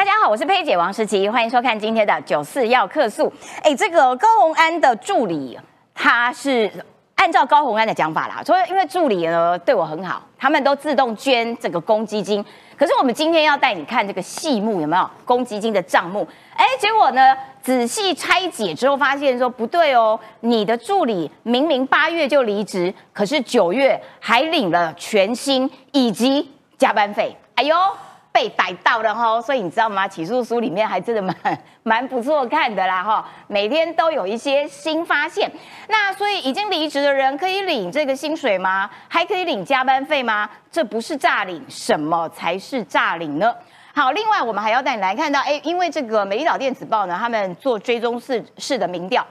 大家好，我是佩姐王诗琪，欢迎收看今天的九四要客诉。哎，这个高洪安的助理，他是按照高洪安的讲法啦，说因为助理呢对我很好，他们都自动捐这个公积金。可是我们今天要带你看这个细目有没有公积金的账目？哎，结果呢仔细拆解之后发现说不对哦，你的助理明明八月就离职，可是九月还领了全薪以及加班费。哎呦！被逮到了哈，所以你知道吗？起诉书里面还真的蛮 蛮不错看的啦哈，每天都有一些新发现。那所以已经离职的人可以领这个薪水吗？还可以领加班费吗？这不是诈领，什么才是诈领呢？好，另外我们还要带你来看到，哎，因为这个美丽岛电子报呢，他们做追踪式式的民调，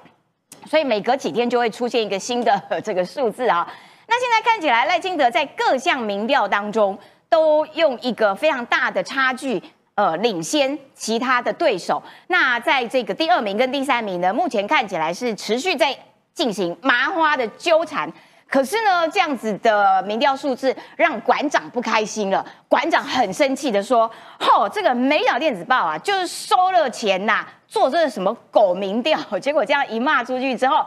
所以每隔几天就会出现一个新的 这个数字啊。那现在看起来赖清德在各项民调当中。都用一个非常大的差距，呃，领先其他的对手。那在这个第二名跟第三名呢，目前看起来是持续在进行麻花的纠缠。可是呢，这样子的民调数字让馆长不开心了。馆长很生气的说：“吼，这个美岛电子报啊，就是收了钱呐，做这个什么狗民调。”结果这样一骂出去之后，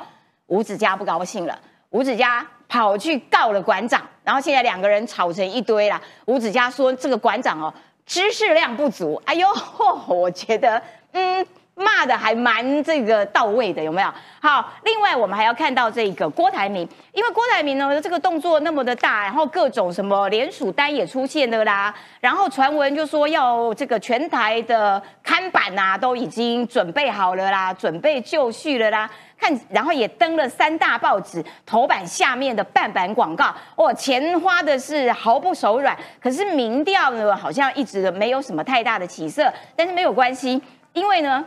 吴子嘉不高兴了。吴子嘉。跑去告了馆长，然后现在两个人吵成一堆了。吴子嘉说：“这个馆长哦，知识量不足。”哎呦，我觉得，嗯，骂的还蛮这个到位的，有没有？好，另外我们还要看到这个郭台铭，因为郭台铭呢这个动作那么的大，然后各种什么联署单也出现了啦，然后传闻就说要这个全台的看板呐都已经准备好了啦，准备就绪了啦。看，然后也登了三大报纸头版下面的半版广告，哦，钱花的是毫不手软。可是民调呢，好像一直没有什么太大的起色。但是没有关系，因为呢，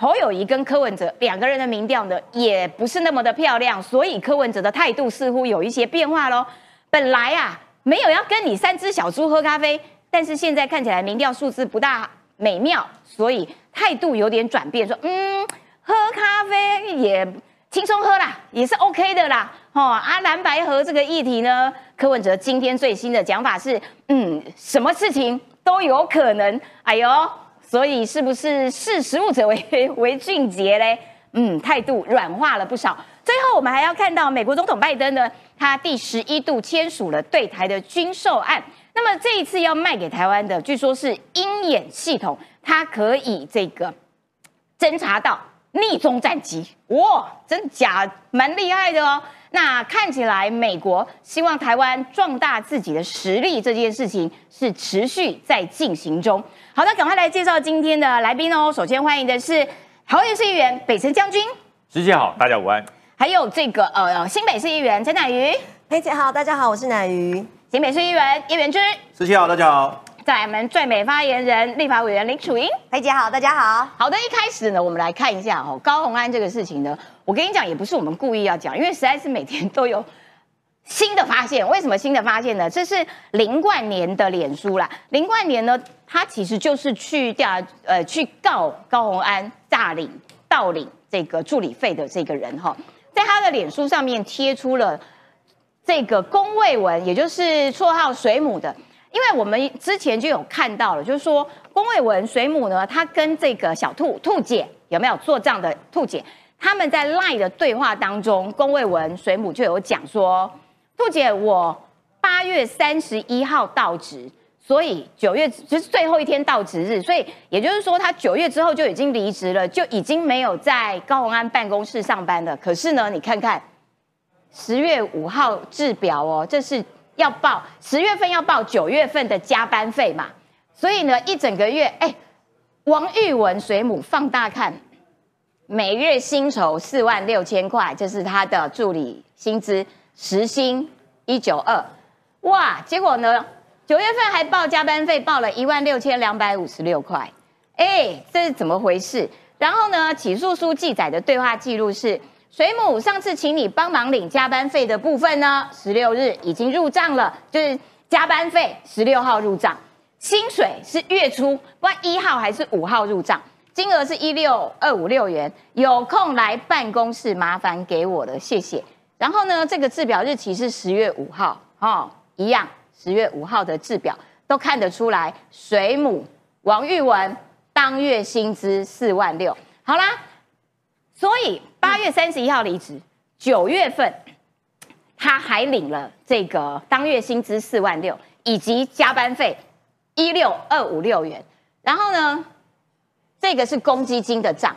侯友谊跟柯文哲两个人的民调呢，也不是那么的漂亮，所以柯文哲的态度似乎有一些变化喽。本来啊，没有要跟你三只小猪喝咖啡，但是现在看起来民调数字不大美妙，所以态度有点转变，说嗯。喝咖啡也轻松喝啦，也是 OK 的啦。哦，啊，蓝白河这个议题呢，柯文哲今天最新的讲法是，嗯，什么事情都有可能。哎呦，所以是不是识时务者为 为俊杰嘞？嗯，态度软化了不少。最后，我们还要看到美国总统拜登呢，他第十一度签署了对台的军售案。那么这一次要卖给台湾的，据说是鹰眼系统，它可以这个侦查到。逆中战机，哇，真假蛮厉害的哦。那看起来美国希望台湾壮大自己的实力这件事情是持续在进行中。好的，赶快来介绍今天的来宾哦。首先欢迎的是桃园市议员北辰将军，师姐好，大家午安。还有这个呃新北市议员陈乃瑜，佩姐好，大家好，我是乃瑜。新北市议员叶元之，师姐好，大家好。在我们最美发言人立法委员林楚英，裴姐好，大家好。好的，一开始呢，我们来看一下哦，高红安这个事情呢，我跟你讲，也不是我们故意要讲，因为实在是每天都有新的发现。为什么新的发现呢？这是林冠年的脸书啦。林冠年呢，他其实就是去调呃去告高鸿安诈领盗领这个助理费的这个人哈，在他的脸书上面贴出了这个公卫文，也就是绰号水母的。因为我们之前就有看到了，就是说龚卫文水母呢，他跟这个小兔兔姐有没有做账的兔姐，他们在赖的对话当中，龚卫文水母就有讲说，兔姐我八月三十一号到职，所以九月就是最后一天到职日，所以也就是说他九月之后就已经离职了，就已经没有在高鸿安办公室上班了。可是呢，你看看十月五号制表哦，这是。要报十月份要报九月份的加班费嘛，所以呢一整个月，哎，王玉文水母放大看，每月薪酬四万六千块，这是他的助理薪资时薪一九二，哇，结果呢九月份还报加班费，报了一万六千两百五十六块，哎，这是怎么回事？然后呢起诉书记载的对话记录是。水母上次请你帮忙领加班费的部分呢，十六日已经入账了，就是加班费十六号入账，薪水是月初，不管一号还是五号入账，金额是一六二五六元，有空来办公室麻烦给我的，谢谢。然后呢，这个制表日期是十月五号，哦，一样，十月五号的制表都看得出来，水母王玉文当月薪资四万六。好啦，所以八月三十一号离职，九月份他还领了这个当月薪资四万六，以及加班费一六二五六元。然后呢，这个是公积金的账，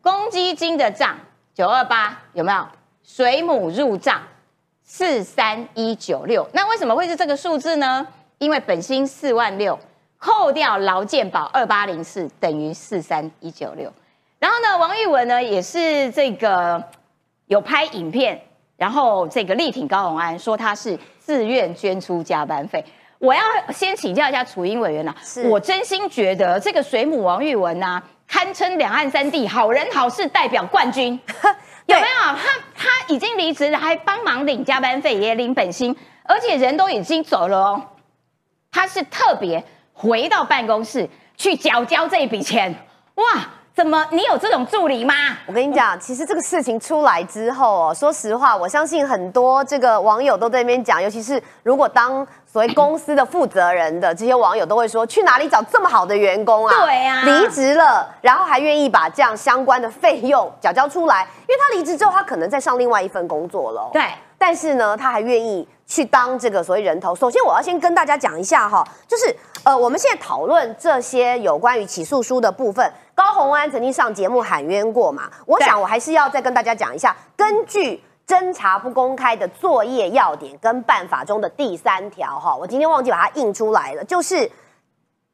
公积金的账九二八有没有？水母入账四三一九六。那为什么会是这个数字呢？因为本薪四万六，扣掉劳健保二八零四，等于四三一九六。然后呢，王玉文呢也是这个有拍影片，然后这个力挺高鸿安，说他是自愿捐出加班费。我要先请教一下楚英委员呐，我真心觉得这个水母王玉文呐，堪称两岸三地好人好事代表冠军，有没有？他他已经离职了，还帮忙领加班费，也领本薪，而且人都已经走了哦，他是特别回到办公室去缴交这一笔钱，哇！怎么？你有这种助理吗？我跟你讲，其实这个事情出来之后哦，说实话，我相信很多这个网友都在那边讲，尤其是如果当所谓公司的负责人的这些网友都会说，去哪里找这么好的员工啊？对啊，离职了，然后还愿意把这样相关的费用缴交出来，因为他离职之后，他可能再上另外一份工作了。对，但是呢，他还愿意去当这个所谓人头。首先，我要先跟大家讲一下哈，就是呃，我们现在讨论这些有关于起诉书的部分。高洪安曾经上节目喊冤过嘛？我想我还是要再跟大家讲一下，根据侦查不公开的作业要点跟办法中的第三条哈，我今天忘记把它印出来了，就是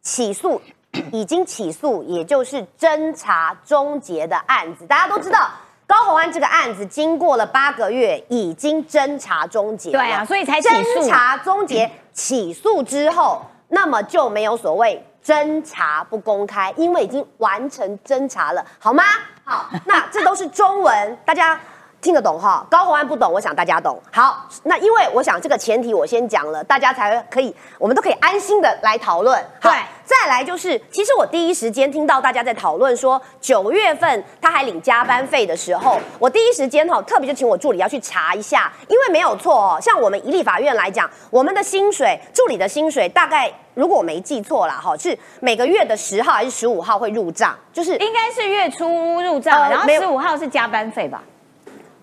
起诉 已经起诉，也就是侦查终结的案子。大家都知道，高洪安这个案子经过了八个月，已经侦查终结。对啊，所以才。侦查终结起诉之后，那么就没有所谓。侦查不公开，因为已经完成侦查了，好吗？好，那这都是中文，大家听得懂哈。高洪安不懂，我想大家懂。好，那因为我想这个前提我先讲了，大家才可以，我们都可以安心的来讨论。对。再来就是，其实我第一时间听到大家在讨论说九月份他还领加班费的时候，我第一时间哈特别就请我助理要去查一下，因为没有错哦。像我们一立法院来讲，我们的薪水助理的薪水大概如果我没记错了哈，是每个月的十号还是十五号会入账？就是应该是月初入账，然后十五号是加班费吧？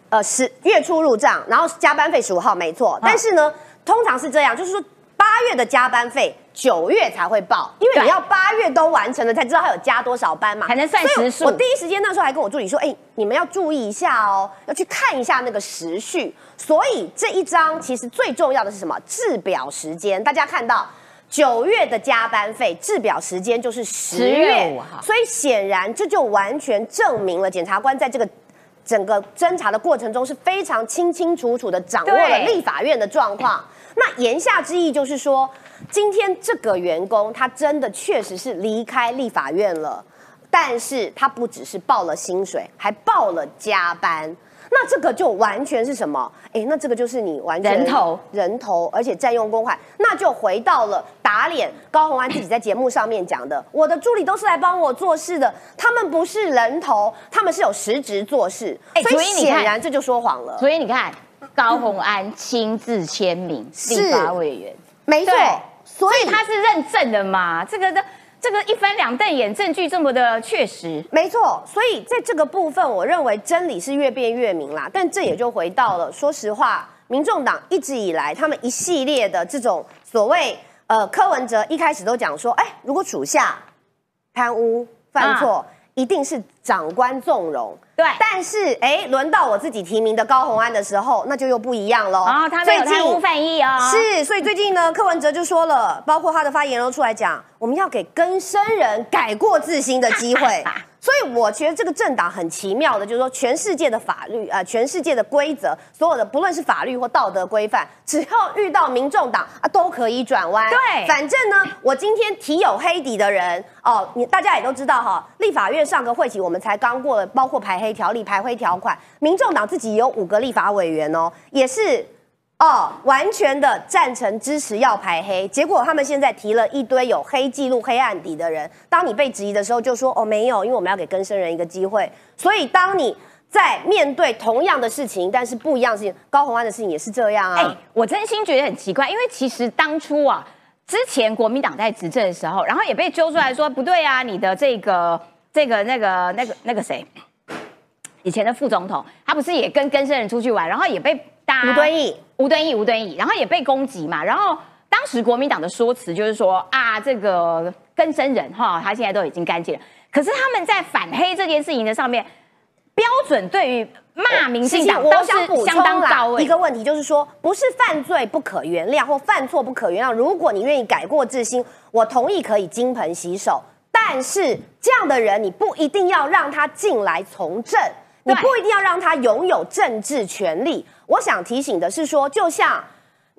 呃，十月初入账，然后加班费十五号没错，但是呢，通常是这样，就是说。八月的加班费九月才会报，因为你要八月都完成了才知道他有加多少班嘛，才能算时数。我第一时间那时候还跟我助理说：“哎，你们要注意一下哦，要去看一下那个时序。”所以这一张其实最重要的是什么？制表时间。大家看到九月的加班费制表时间就是十月五号，所以显然这就完全证明了检察官在这个整个侦查的过程中是非常清清楚楚的掌握了立法院的状况。那言下之意就是说，今天这个员工他真的确实是离开立法院了，但是他不只是报了薪水，还报了加班。那这个就完全是什么？哎，那这个就是你完全人头人头，而且占用公款，那就回到了打脸高红安自己在节目上面讲的，我的助理都是来帮我做事的，他们不是人头，他们是有实职做事。哎，所以显然这就说谎了。所以你看。高红安亲自签名，立法委员，没错，所以他是认证的嘛？这个的这个一翻两瞪眼，证据这么的确实，没错。所以在这个部分，我认为真理是越辩越明啦。但这也就回到了，说实话，民众党一直以来他们一系列的这种所谓，呃，柯文哲一开始都讲说，哎，如果属下贪污犯错。一定是长官纵容，对。但是，哎，轮到我自己提名的高鸿安的时候，那就又不一样喽。啊，他最近无犯意哦。是，所以最近呢，柯文哲就说了，包括他的发言都出来讲，我们要给更生人改过自新的机会。所以我觉得这个政党很奇妙的，就是说全世界的法律啊，全世界的规则，所有的不论是法律或道德规范，只要遇到民众党啊，都可以转弯。对，反正呢，我今天提有黑底的人哦，你大家也都知道哈，立法院上个会期我们才刚过了，包括排黑条例、排黑条款，民众党自己有五个立法委员哦，也是。哦，完全的赞成支持要排黑，结果他们现在提了一堆有黑记录、黑案底的人。当你被质疑的时候，就说哦没有，因为我们要给更生人一个机会。所以当你在面对同样的事情，但是不一样的事情，高红安的事情也是这样啊。哎，我真心觉得很奇怪，因为其实当初啊，之前国民党在执政的时候，然后也被揪出来说不对啊，你的这个这个那个那个那个谁，以前的副总统，他不是也跟跟生人出去玩，然后也被大吴敦义，吴敦义，吴敦义，然后也被攻击嘛，然后当时国民党的说辞就是说啊，这个跟生人哈，他现在都已经干净了，可是他们在反黑这件事情的上面标准对于。骂民进党都是相当高一个问题，就是说，不是犯罪不可原谅，或犯错不可原谅。如果你愿意改过自新，我同意可以金盆洗手。但是这样的人，你不一定要让他进来从政，你不一定要让他拥有政治权利。我想提醒的是说，就像。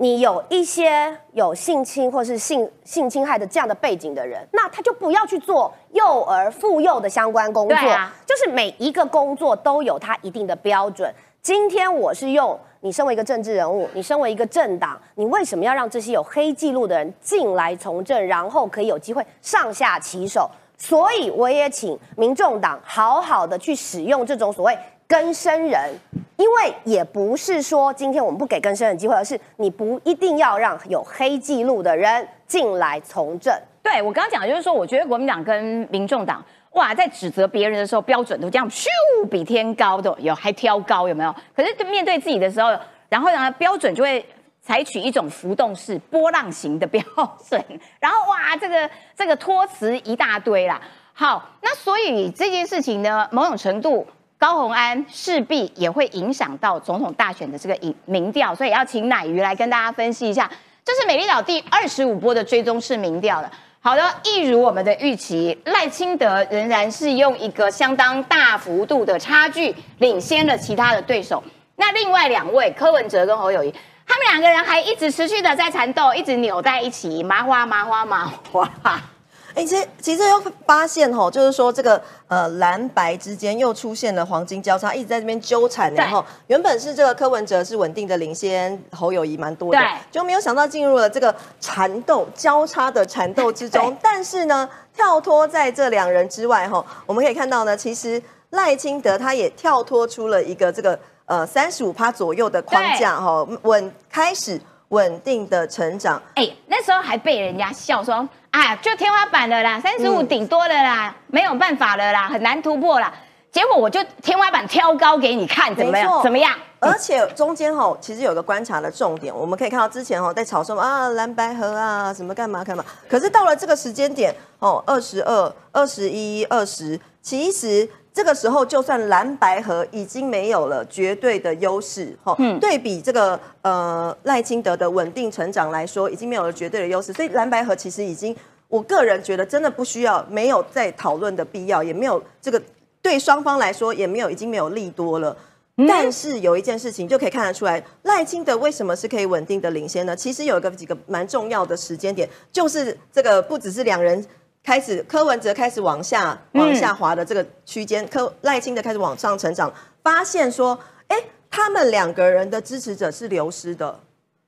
你有一些有性侵或是性性侵害的这样的背景的人，那他就不要去做幼儿妇幼的相关工作。就是每一个工作都有它一定的标准。今天我是用你身为一个政治人物，你身为一个政党，你为什么要让这些有黑记录的人进来从政，然后可以有机会上下其手？所以我也请民众党好好的去使用这种所谓。更生人，因为也不是说今天我们不给更生人机会，而是你不一定要让有黑记录的人进来从政。对我刚刚讲的就是说，我觉得国民党跟民众党，哇，在指责别人的时候标准都这样咻比天高的，有还挑高有没有？可是面对自己的时候，然后呢标准就会采取一种浮动式波浪型的标准，然后哇这个这个托词一大堆啦。好，那所以这件事情呢，某种程度。高鸿安势必也会影响到总统大选的这个民民调，所以要请奶鱼来跟大家分析一下。这是美丽岛第二十五波的追踪式民调了。好的，一如我们的预期，赖清德仍然是用一个相当大幅度的差距领先了其他的对手。那另外两位柯文哲跟侯友谊，他们两个人还一直持续的在缠斗，一直扭在一起，麻花麻花麻花。哎，其实其实又发现吼，就是说这个呃蓝白之间又出现了黄金交叉，一直在这边纠缠。然后原本是这个柯文哲是稳定的领先，侯友谊蛮多的，就没有想到进入了这个缠斗交叉的缠斗之中。但是呢，跳脱在这两人之外哈，我们可以看到呢，其实赖清德他也跳脱出了一个这个呃三十五趴左右的框架哈，稳开始稳定的成长。哎，那时候还被人家笑说。哎，就天花板了啦，三十五顶多了啦，没有办法了啦，很难突破啦。结果我就天花板挑高给你看，怎么样？怎么样？而且中间哈，其实有个观察的重点，我们可以看到之前哈在吵什么啊蓝白河啊什么干嘛干嘛，可是到了这个时间点哦，二十二、二十一、二十，其实。这个时候，就算蓝白河已经没有了绝对的优势，哈，对比这个呃赖清德的稳定成长来说，已经没有了绝对的优势。所以蓝白河其实已经，我个人觉得真的不需要，没有再讨论的必要，也没有这个对双方来说也没有已经没有利多了。但是有一件事情就可以看得出来，赖清德为什么是可以稳定的领先呢？其实有一个几个蛮重要的时间点，就是这个不只是两人。开始柯文哲开始往下往下滑的这个区间，柯赖清德开始往上成长，发现说，哎，他们两个人的支持者是流失的，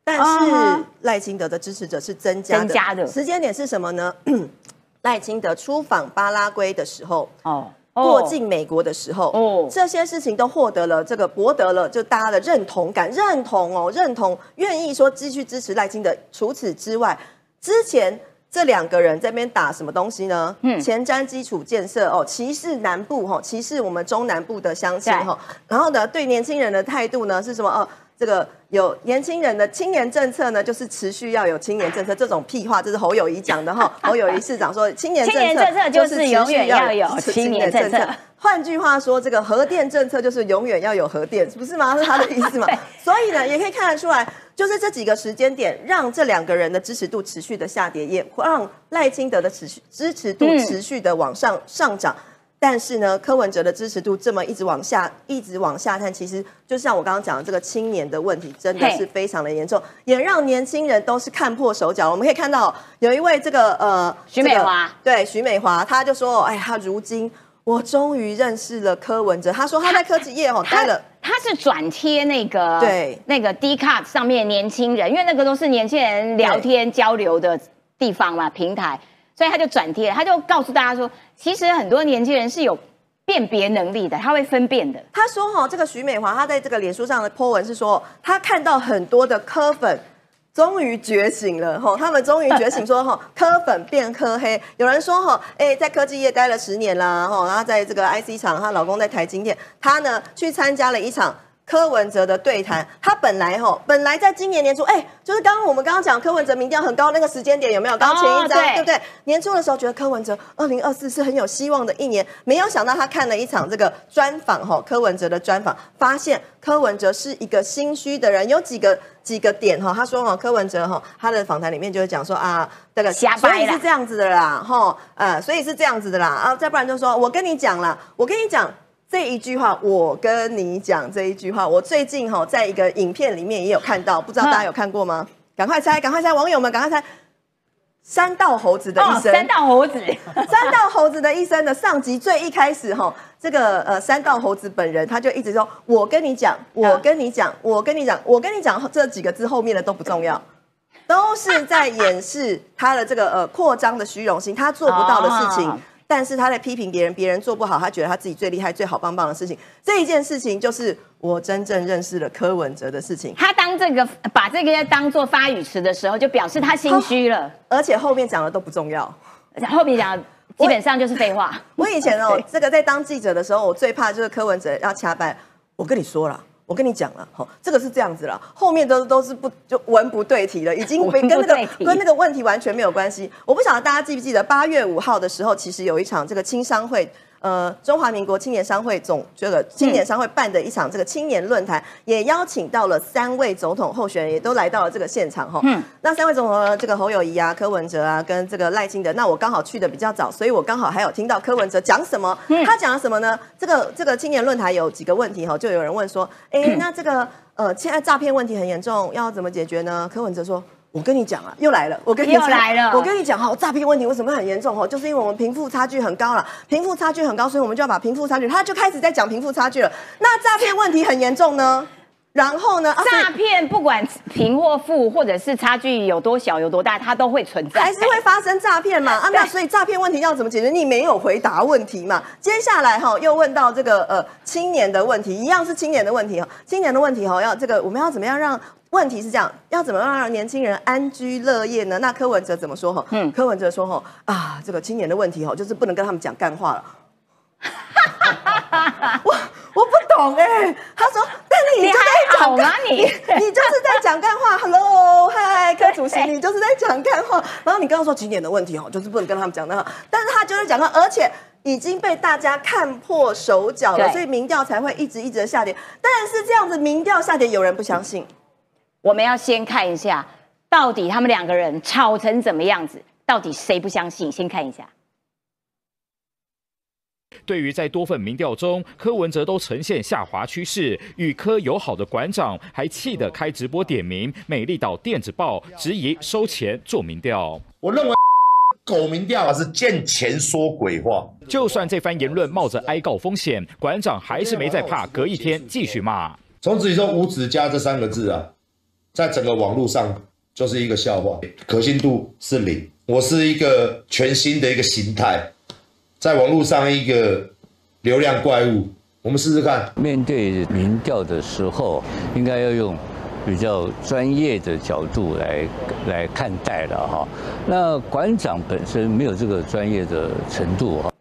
但是赖清德的支持者是增加的。增加的时间点是什么呢？赖清德出访巴拉圭的时候，哦，过境美国的时候，哦，这些事情都获得了这个博得了就大家的认同感，认同哦，认同愿意说继续支持赖清德。除此之外，之前。这两个人这边打什么东西呢？嗯，前瞻基础建设哦，歧视南部哈，歧视我们中南部的乡亲哈。然后呢，对年轻人的态度呢是什么？哦，这个有年轻人的青年政策呢，就是持续要有青年政策。这种屁话，这是侯友谊讲的哈。侯友谊市长说，青年政策就是永远要有青年政策。换句话说，这个核电政策就是永远要有核电，不是吗？是他的意思吗？所以呢，也可以看得出来。就是这几个时间点，让这两个人的支持度持续的下跌，也让赖清德的持续支持度持续的往上上涨。但是呢，柯文哲的支持度这么一直往下，一直往下探，其实就像我刚刚讲的，这个青年的问题真的是非常的严重，也让年轻人都是看破手脚。我们可以看到有一位这个呃徐美华，对徐美华，他就说：“哎，他如今我终于认识了柯文哲。”他说他在科技业哦待了。他是转贴那个对那个 D 卡上面年轻人，因为那个都是年轻人聊天交流的地方嘛平台，所以他就转贴，他就告诉大家说，其实很多年轻人是有辨别能力的，他会分辨的。他说哈，这个徐美华他在这个脸书上的 po 文是说，他看到很多的科粉终于觉醒了哈，他们终于觉醒说哈，科粉变科黑。有人说哈，哎，在科技业待了十年啦哈，然后在这个 IC 厂，她老公在台积电，她呢去参加了一场。柯文哲的对谈，他本来哈，本来在今年年初，哎，就是刚刚我们刚刚讲柯文哲民调很高那个时间点有没有？刚前一张对不对？年初的时候觉得柯文哲二零二四是很有希望的一年，没有想到他看了一场这个专访哈，柯文哲的专访，发现柯文哲是一个心虚的人，有几个几个点哈，他说哈，柯文哲哈，他的访谈里面就会讲说啊，这个所以是这样子的啦，哈，呃，所以是这样子的啦，啊，再不然就说我跟你讲啦，我跟你讲。这一句话，我跟你讲这一句话，我最近哈在一个影片里面也有看到，不知道大家有看过吗？赶快猜，赶快猜，网友们赶快猜！三道猴子的一生，三道猴子，三道猴子的一生的上集最一开始哈，这个呃三道猴子本人他就一直说，我跟你讲，我跟你讲，我跟你讲，我跟你讲这几个字后面的都不重要，都是在掩饰他的这个呃扩张的虚荣心，他做不到的事情。但是他在批评别人，别人做不好，他觉得他自己最厉害、最好棒棒的事情。这一件事情就是我真正认识了柯文哲的事情。他当这个把这个当做发语词的时候，就表示他心虚了。而且后面讲的都不重要，后面讲基本上就是废话。我以前哦，这个在当记者的时候，我最怕就是柯文哲要掐班。我跟你说了。我跟你讲了，好，这个是这样子了，后面都都是不就文不对题了，已经跟那个跟那个问题完全没有关系。我不晓得大家记不记得八月五号的时候，其实有一场这个青商会。呃，中华民国青年商会总这个青年商会办的一场这个青年论坛，也邀请到了三位总统候选人，也都来到了这个现场哈。嗯，那三位总统，这个侯友谊啊、柯文哲啊，跟这个赖清德，那我刚好去的比较早，所以我刚好还有听到柯文哲讲什么。他讲了什么呢？这个这个青年论坛有几个问题哈，就有人问说，哎，那这个呃，现在诈骗问题很严重，要怎么解决呢？柯文哲说。我跟你讲啊，又来了。我跟你讲，来了。我跟你讲哈，诈骗问题为什么很严重哈？就是因为我们贫富差距很高了，贫富差距很高，所以我们就要把贫富差距。他就开始在讲贫富差距了。那诈骗问题很严重呢？然后呢？诈骗不管贫或富，或者是差距有多小有多大，它都会存在，还是会发生诈骗嘛？啊，那所以诈骗问题要怎么解决？你没有回答问题嘛？接下来哈，又问到这个呃青年的问题，一样是青年的问题哈。青年的问题哈，要这个我们要怎么样让？问题是这样，要怎么样让年轻人安居乐业呢？那柯文哲怎么说？哈，嗯，柯文哲说：哈啊，这个青年的问题哈，就是不能跟他们讲干话了。我我不懂哎，他说，但你就在讲干你 你就是在讲干话。Hello，嗨，柯主席，你就是在讲干话。然后你刚刚说青年的问题哦，就是不能跟他们讲那个，但是他就是讲到，而且已经被大家看破手脚了，所以民调才会一直一直的下跌。但是这样子民调下跌，有人不相信。我们要先看一下，到底他们两个人吵成怎么样子？到底谁不相信？先看一下。对于在多份民调中，柯文哲都呈现下滑趋势，与柯友好的馆长还气得开直播点名美丽岛电子报，质疑收钱做民调。我认为狗民调啊是见钱说鬼话。就算这番言论冒着挨告风险，馆长还是没在怕，隔一天继续骂。从此以后，无子家这三个字啊。在整个网络上就是一个笑话，可信度是零。我是一个全新的一个形态，在网络上一个流量怪物。我们试试看。面对民调的时候，应该要用比较专业的角度来来看待了哈。那馆长本身没有这个专业的程度哈。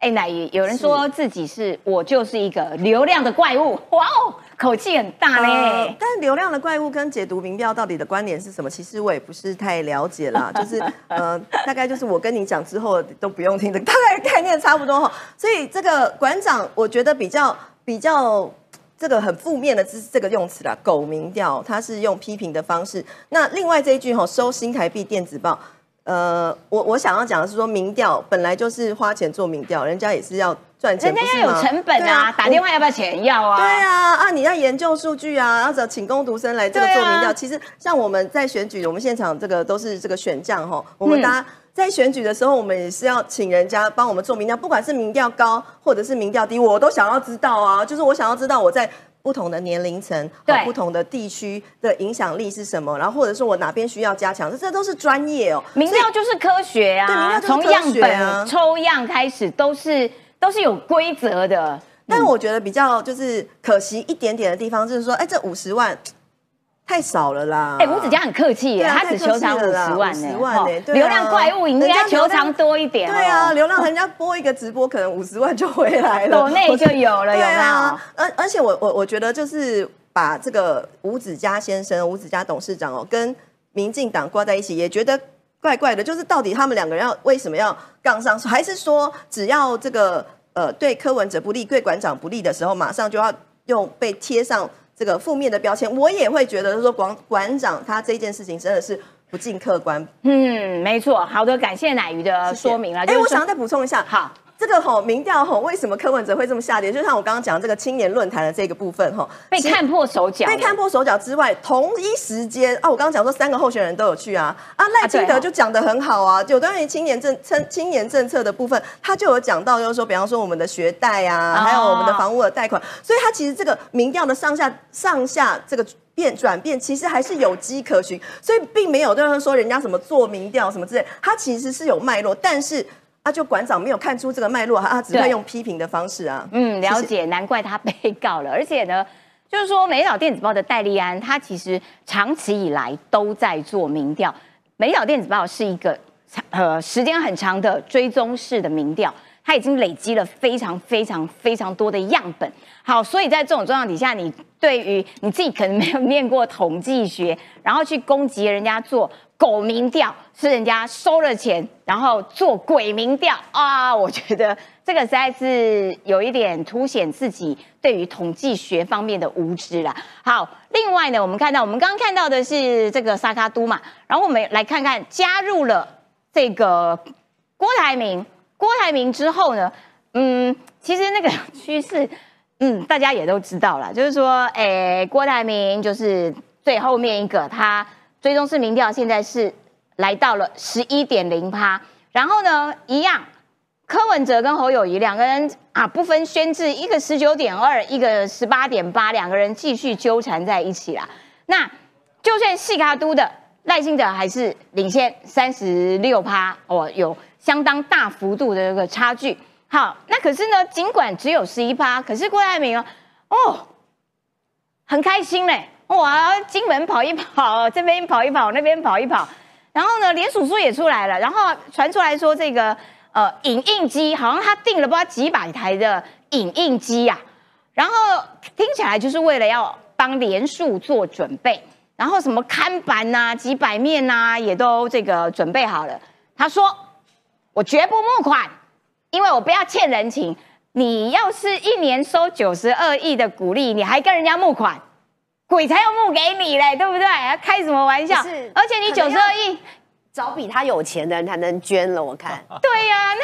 哎，乃姨，有人说自己是我就是一个流量的怪物，哇哦！口气很大嘞，但流量的怪物跟解读民调到底的关联是什么？其实我也不是太了解啦，就是 呃，大概就是我跟你讲之后都不用听的，大概概念差不多哈。所以这个馆长，我觉得比较比较这个很负面的这这个用词啦，狗民调，他是用批评的方式。那另外这一句哈，收新台币电子报。呃，我我想要讲的是说，民调本来就是花钱做民调，人家也是要赚钱，人家要有成本啊，打电话要不要钱？要啊。对啊，啊，你要研究数据啊，要找请工读生来这个做民调。其实像我们在选举，我们现场这个都是这个选将哈，我们大家在选举的时候，我们也是要请人家帮我们做民调，不管是民调高或者是民调低，我都想要知道啊，就是我想要知道我在。不同的年龄层，和不同的地区的影响力是什么？然后或者说我哪边需要加强，这这都是专业哦。民调就是科学啊，从样本抽样开始都是都是有规则的。但我觉得比较就是可惜一点点的地方，就是说，哎，这五十万。太少了啦。哎，吴子嘉很客气耶，啊他只求偿五十万呢，50万呢哦对啊流量怪物，你应该求偿多一点。对啊，哦，流量人家播一个直播，可能五十万就回来了，抖内就有了，对啊？，而而且我我我觉得就是把这个吴子嘉先生、吴子嘉董事长哦，跟民进党挂在一起，也觉得怪怪的。就是到底他们两个人要为什么要杠上？还是说只要这个呃对柯文哲不利、对馆长不利的时候，马上就要用被贴上这个负面的标签？我也会觉得说馆馆长他这件事情真的是不尽客观。嗯，没错。好的，感谢奶鱼的说明了。哎、就是说我想要再补充一下，好。这个吼民调吼，为什么柯文哲会这么下跌？就像我刚刚讲这个青年论坛的这个部分吼，被看破手脚，被看破手脚之外，同一时间啊，我刚刚讲说三个候选人都有去啊，啊赖清德就讲的很好啊，有关于青年政青青年政策的部分，他就有讲到，就是说，比方说我们的学贷啊，哦。还有我们的房屋的贷款，所以他其实这个民调的上下上下这个。变转变其实还是有迹可循，所以并没有就是说人家什么做民调什么之类，他其实是有脉络，但是啊，就馆长没有看出这个脉络，他只会用批评的方式啊。嗯，了解，难怪他被告了。而且呢，就是说，美岛电子报的戴利安，他其实长期以来都在做民调。美岛电子报是一个长呃时间很长的追踪式的民调，它已经累积了非常非常非常多的样本。好，所以在这种状况底下，你对于你自己可能没有 念过统计学，然后去攻击人家做狗民调，是人家收了钱，然后做鬼民调啊，我觉得这个实在是有一点凸显自己对于统计学方面的无知啦。好，另外呢，我们看到我们刚刚看到的是这个萨卡都嘛，然后我们来看看加入了这个郭台铭，郭台铭之后呢，嗯，其实那个趋势。嗯，大家也都知道了，就是说，诶，郭台铭就是最后面一个，他追踪式民调现在是来到了十一点零趴，然后呢，一样，柯文哲跟侯友谊两个人啊不分轩轾，一个十九点二，一个十八点八，两个人继续纠缠在一起啦。那就算细卡都的赖清德还是领先三十六趴哦，有相当大幅度的一个差距。好，那可是呢，尽管只有十一趴，可是郭台铭哦，哦，很开心嘞，哇，金门跑一跑，这边跑一跑，那边跑一跑，然后呢，连署书也出来了，然后传出来说这个呃影印机，好像他订了不知道几百台的影印机呀、然后听起来就是为了要帮连署做准备，然后什么看板呐、几百面呐、也都这个准备好了。他说：“我绝不募款。”因为我不要欠人情。你要是一年收九十二亿的股利，你还跟人家募款，鬼才要募给你嘞，对不对？开什么玩笑是？而且你九十二亿，找比他有钱的人才能捐了，我看。对呀、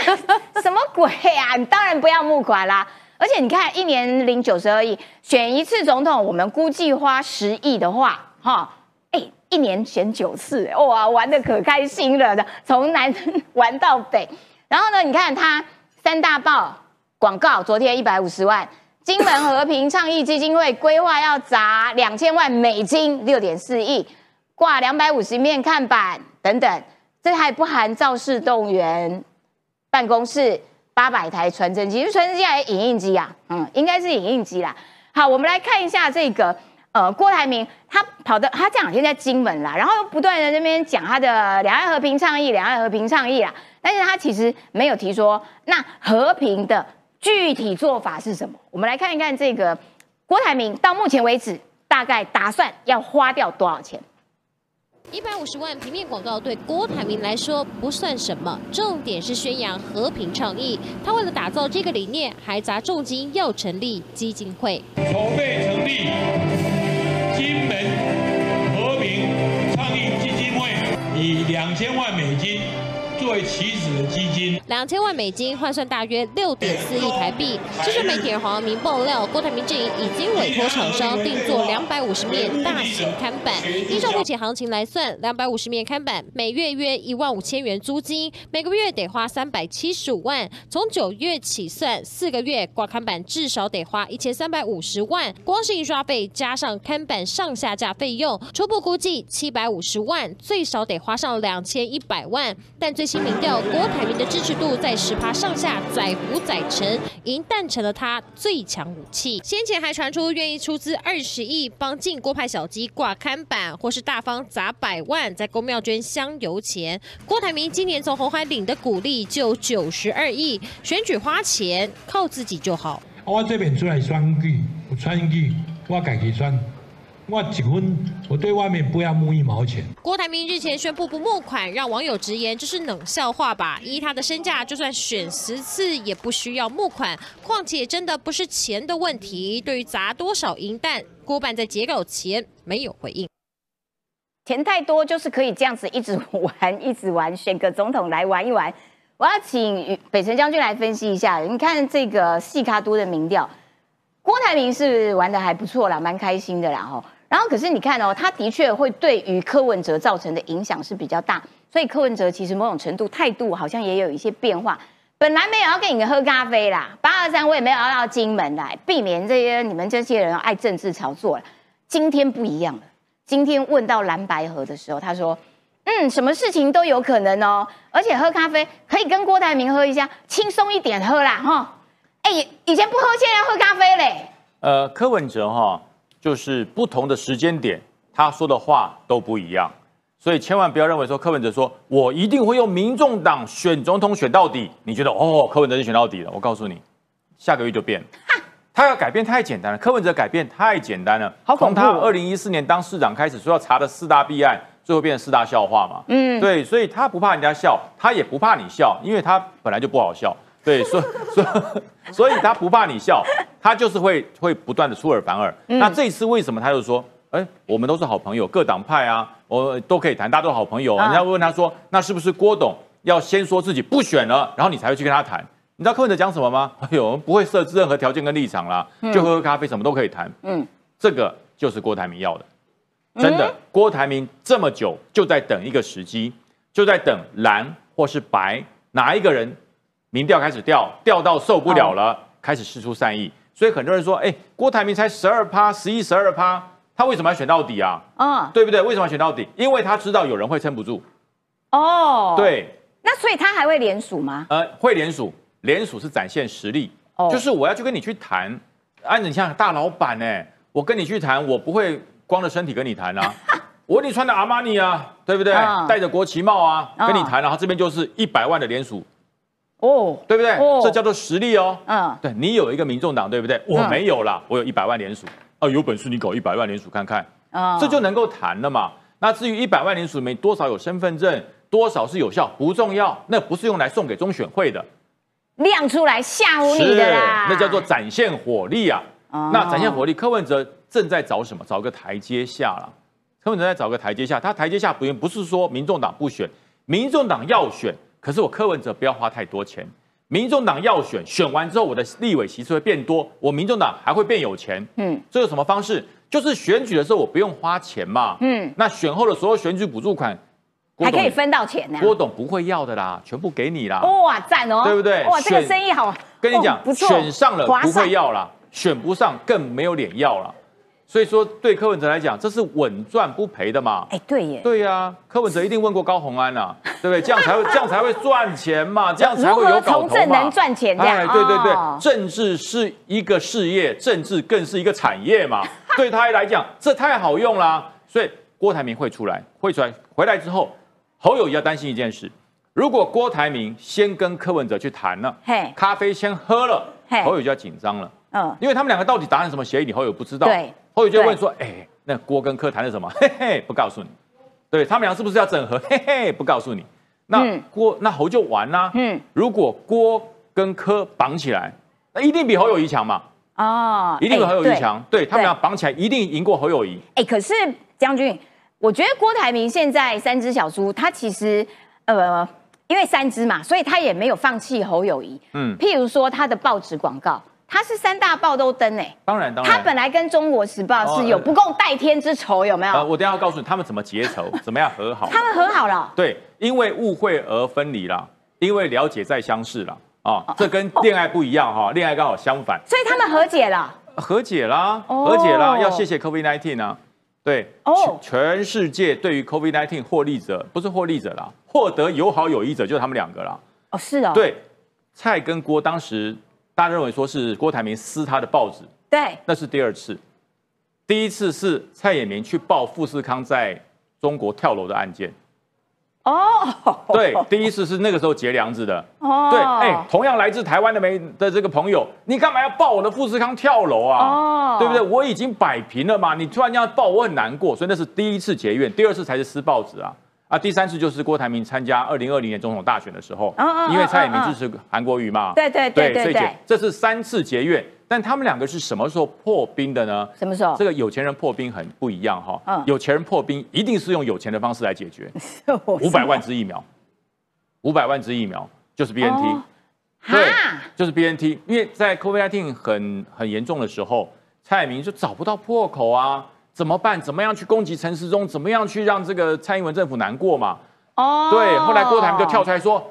那 什么鬼呀、你当然不要募款啦。而且你看，一年领九十二亿，选一次总统，我们估计花十亿的话，哈，哎，一年选九次，哇，玩的可开心了的，从南玩到北。然后呢，你看他三大报广告，昨天一百五十万，金门和平倡议基金会规划要砸两千万美金，六点四亿，挂两百五十面看板等等，这还不含造势动员办公室八百台传真机，因为传真机还有影印机啊，嗯，应该是影印机啦。好，我们来看一下这个，呃，郭台铭他跑的，他这两天在金门啦，然后又不断的那边讲他的两岸和平倡议，两岸和平倡议啦，但是他其实没有提说那和平的具体做法是什么。我们来看一看这个郭台铭到目前为止大概打算要花掉多少钱？一百五十万平面广告对郭台铭来说不算什么，重点是宣扬和平倡议。他为了打造这个理念，还砸重金要成立基金会。筹备成立金门和平倡议基金会，以两千万美金作为起始的基金。两千万美金换算大约六点四亿台币。资深媒体人黄阳明爆料，郭台铭阵营已经委托厂商定做两百五十面大型看板。依照目前行情来算，两百五十面看板每月约一万五千元租金，每个月得花三百七十五万。从九月起算，四个月挂看板至少得花一千三百五十万，光是印刷费加上看板上下架费用，初步估计七百五十万，最少得花上两千一百万。但最新新民调，郭台铭的支持度在十趴上下，载浮载沉，赢淡成了他最强武器。先前还传出愿意出资二十亿帮进郭派小鸡挂刊板，或是大方砸百万在公庙捐香油钱。郭台铭今年从红海领的股利就九十二亿，选举花钱靠自己就好。我这边出来选举，有选举，我改己选。我结婚，我对外面不要募一毛钱。郭台铭日前宣布不募款，让网友直言这是冷笑话吧？依他的身价，就算选十次也不需要募款。况且真的不是钱的问题。对于砸多少银弹，郭办在截稿前没有回应。钱太多就是可以这样子一直玩，一直玩，选个总统来玩一玩。我要请北辰将军来分析一下。你看这个细卡都的民调，郭台铭是玩的还不错啦，蛮开心的啦吼。然后可是你看哦，他的确会对于柯文哲造成的影响是比较大，所以柯文哲其实某种程度态度好像也有一些变化。本来没有要跟你喝咖啡啦，八二三我也没有要到金门来，避免这些你们这些人爱政治炒作了。今天不一样了，今天问到蓝白河的时候，他说：“嗯，什么事情都有可能哦，而且喝咖啡可以跟郭台铭喝一下，轻松一点喝啦，哈。哎，以前不喝，现在要喝咖啡嘞。呃，柯文哲哈。就是不同的时间点，他说的话都不一样，所以千万不要认为说柯文哲说我一定会用民众党选总统选到底，你觉得哦柯文哲就选到底了？我告诉你，下个月就变。他要改变太简单了，柯文哲改变太简单了。从他二零一四年当市长开始说要查的四大弊案，最后变成四大笑话嘛。嗯，对，所以他不怕人家笑，他也不怕你笑，因为他本来就不好笑。对，所所所以他不怕你笑，他就是会会不断的出尔反尔。那这次为什么他就说，哎，我们都是好朋友，各党派啊，我都可以谈，大家都好朋友。啊人家问他说，那是不是郭董要先说自己不选了，然后你才会去跟他谈？你知道柯文哲讲什么吗？哎呦，不会设置任何条件跟立场啦，就喝喝咖啡，什么都可以谈。嗯，这个就是郭台铭要的，真的，郭台铭这么久就在等一个时机，就在等蓝或是白哪一个人。民调开始掉，掉到受不了了，开始释出善意，所以很多人说，哎，郭台铭才十二趴，十一、十二趴，他为什么要选到底啊？嗯，对不对？为什么要选到底？因为他知道有人会撑不住。哦，对。那所以他还会联署吗？呃，会联署，联署是展现实力。哦，就是我要去跟你去谈，按你像大老板呢，我跟你去谈，我不会光着身体跟你谈啊，我你穿的阿玛尼啊，对不对？戴着国旗帽啊，跟你谈，然后这边就是一百万的联署。哦，对不对？这叫做实力哦。嗯，对你有一个民众党，对不对？我没有啦，我有一百万联署。啊，有本事你搞一百万联署看看。啊，这就能够谈了嘛。那至于一百万联署里面多少有身份证，多少是有效，不重要。那不是用来送给中选会的，亮出来吓唬你的啦。那叫做展现火力啊。那展现火力，柯文哲正在找什么？找个台阶下了。柯文哲在找个台阶下，他台阶下不用不是说民众党不选，民众党要选。可是我柯文哲不要花太多钱，民众党要选，选完之后我的立委席次会变多，我民众党还会变有钱。嗯，这有什么方式？就是选举的时候我不用花钱嘛。嗯，那选后的所有选举补助款还可以分到钱呢。郭董不会要的啦，全部给你啦。哇，赞哦，对不对？哇，这个生意好。跟你讲，选上了不会要啦，选不上更没有脸要了。所以说，对柯文哲来讲，这是稳赚不赔的嘛？哎，对耶。对呀，柯文哲一定问过高鸿安呐，对不对？这样才会，这样才会赚钱嘛，这样才会有搞头嘛。从政能赚钱，这样。对对对，政治是一个事业，政治更是一个产业嘛。对他来讲，这太好用啦。所以郭台铭会出来，会出来，回来之后，侯友谊要担心一件事：如果郭台铭先跟柯文哲去谈了，嘿，咖啡先喝了，嘿，侯友就要紧张了。嗯，因为他们两个到底达成什么协议，你侯友不知道。对。后友就问说：“哎，那郭跟柯谈的什么？嘿嘿，不告诉你。对他们俩是不是要整合？嘿嘿，不告诉你。那郭那侯就完啦。嗯，如果郭跟柯绑起来，那一定比侯友谊强嘛？哦，一定比侯友谊强。对他们俩绑起来，一定赢过侯友谊。哎，可是将军，我觉得郭台铭现在三只小猪，他其实呃，因为三只嘛，所以他也没有放弃侯友谊。嗯，譬如说他的报纸广告。”他是三大报都登诶，当然当然，他本来跟中国时报是有不共戴天之仇，有没有？呃我等下要告诉你他们怎么结仇，怎么样和好。他们和好了，对，因为误会而分离了，因为了解再相识了啊，这跟恋爱不一样哈，恋爱刚好相反。所以他们和解了，和解啦，和解啦，要谢谢 COVID nineteen 啊，对，哦，全世界对于 COVID nineteen 获利者不是获利者啦。获得友好友谊者就是他们两个啦。哦，是哦，对，蔡跟郭当时大家认为说是郭台铭撕他的报纸，对，那是第二次，第一次是蔡衍明去报富士康在中国跳楼的案件。哦，对，第一次是那个时候结梁子的。哦对，哎，同样来自台湾的媒的这个朋友，你干嘛要报我的富士康跳楼啊？哦对不对？我已经摆平了嘛，你突然要报，我很难过。所以那是第一次结怨，第二次才是撕报纸啊。啊，第三次就是郭台铭参加二零二零年总统大选的时候，因为蔡衍明嗯嗯支持韩国瑜嘛，对对对对对所以结这是三次结怨。但他们两个是什么时候破冰的呢？什么时候这个有钱人破冰很不一样哈。嗯有钱人破冰一定是用有钱的方式来解决。五百万支疫苗，五百万支疫苗就是 BNT，、哦对，就是 BNT。因为在 COVID-19 很很严重的时候，蔡英文就找不到破口啊，怎么办？怎么样去攻击陈时中？怎么样去让这个蔡英文政府难过嘛？哦，对，后来郭台铭就跳出来说。